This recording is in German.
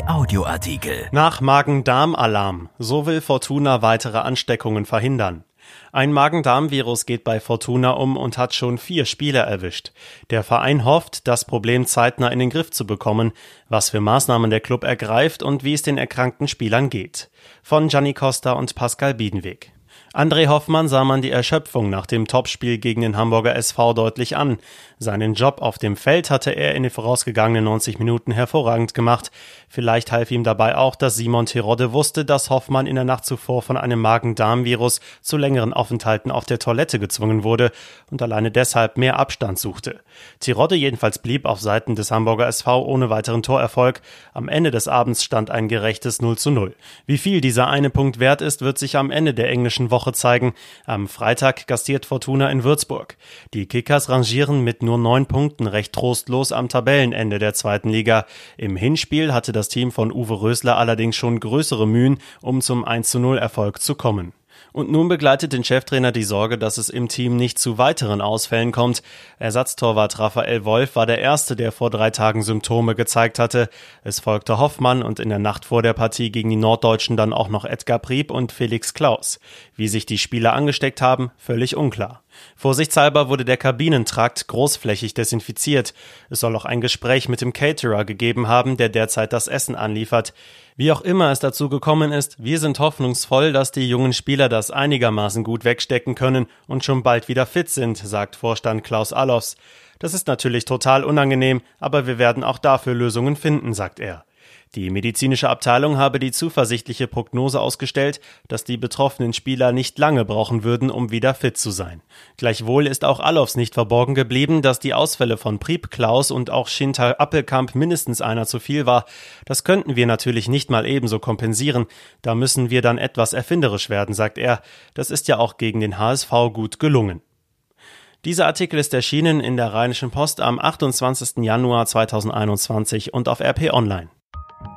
Audioartikel. Nach Magen-Darm-Alarm. So will Fortuna weitere Ansteckungen verhindern. Ein Magen-Darm-Virus geht bei Fortuna um und hat schon vier Spieler erwischt. Der Verein hofft, das Problem zeitnah in den Griff zu bekommen, was für Maßnahmen der Club ergreift und wie es den erkrankten Spielern geht. Von Gianni Costa und Pascal Biedenweg. André Hoffmann sah man die Erschöpfung nach dem Topspiel gegen den Hamburger SV deutlich an. Seinen Job auf dem Feld hatte er in den vorausgegangenen 90 Minuten hervorragend gemacht. Vielleicht half ihm dabei auch, dass Simon Terodde wusste, dass Hoffmann in der Nacht zuvor von einem Magen-Darm-Virus zu längeren Aufenthalten auf der Toilette gezwungen wurde und alleine deshalb mehr Abstand suchte. Terodde jedenfalls blieb auf Seiten des Hamburger SV ohne weiteren Torerfolg. Am Ende des Abends stand ein gerechtes 0 zu 0. Wie viel dieser eine Punkt wert ist, wird sich am Ende der englischen Woche Woche zeigen. Am Freitag gastiert Fortuna in Würzburg. Die Kickers rangieren mit nur neun Punkten recht trostlos am Tabellenende der zweiten Liga. Im Hinspiel hatte das Team von Uwe Rösler allerdings schon größere Mühen, um zum 1 zu 0 Erfolg zu kommen. Und nun begleitet den Cheftrainer die Sorge, dass es im Team nicht zu weiteren Ausfällen kommt. Ersatztorwart Raphael Wolf war der Erste, der vor drei Tagen Symptome gezeigt hatte. Es folgte Hoffmann und in der Nacht vor der Partie gegen die Norddeutschen dann auch noch Edgar Prieb und Felix Klaus. Wie sich die Spieler angesteckt haben, völlig unklar. Vorsichtshalber wurde der Kabinentrakt großflächig desinfiziert. Es soll auch ein Gespräch mit dem Caterer gegeben haben, der derzeit das Essen anliefert. Wie auch immer es dazu gekommen ist, wir sind hoffnungsvoll, dass die jungen Spieler das einigermaßen gut wegstecken können und schon bald wieder fit sind, sagt Vorstand Klaus Allofs. Das ist natürlich total unangenehm, aber wir werden auch dafür Lösungen finden, sagt er. Die medizinische Abteilung habe die zuversichtliche Prognose ausgestellt, dass die betroffenen Spieler nicht lange brauchen würden, um wieder fit zu sein. Gleichwohl ist auch Allofs nicht verborgen geblieben, dass die Ausfälle von Prieb Klaus und auch Schinter Appelkamp mindestens einer zu viel war. Das könnten wir natürlich nicht mal ebenso kompensieren. Da müssen wir dann etwas erfinderisch werden, sagt er. Das ist ja auch gegen den HSV gut gelungen. Dieser Artikel ist erschienen in der Rheinischen Post am 28. Januar 2021 und auf RP Online.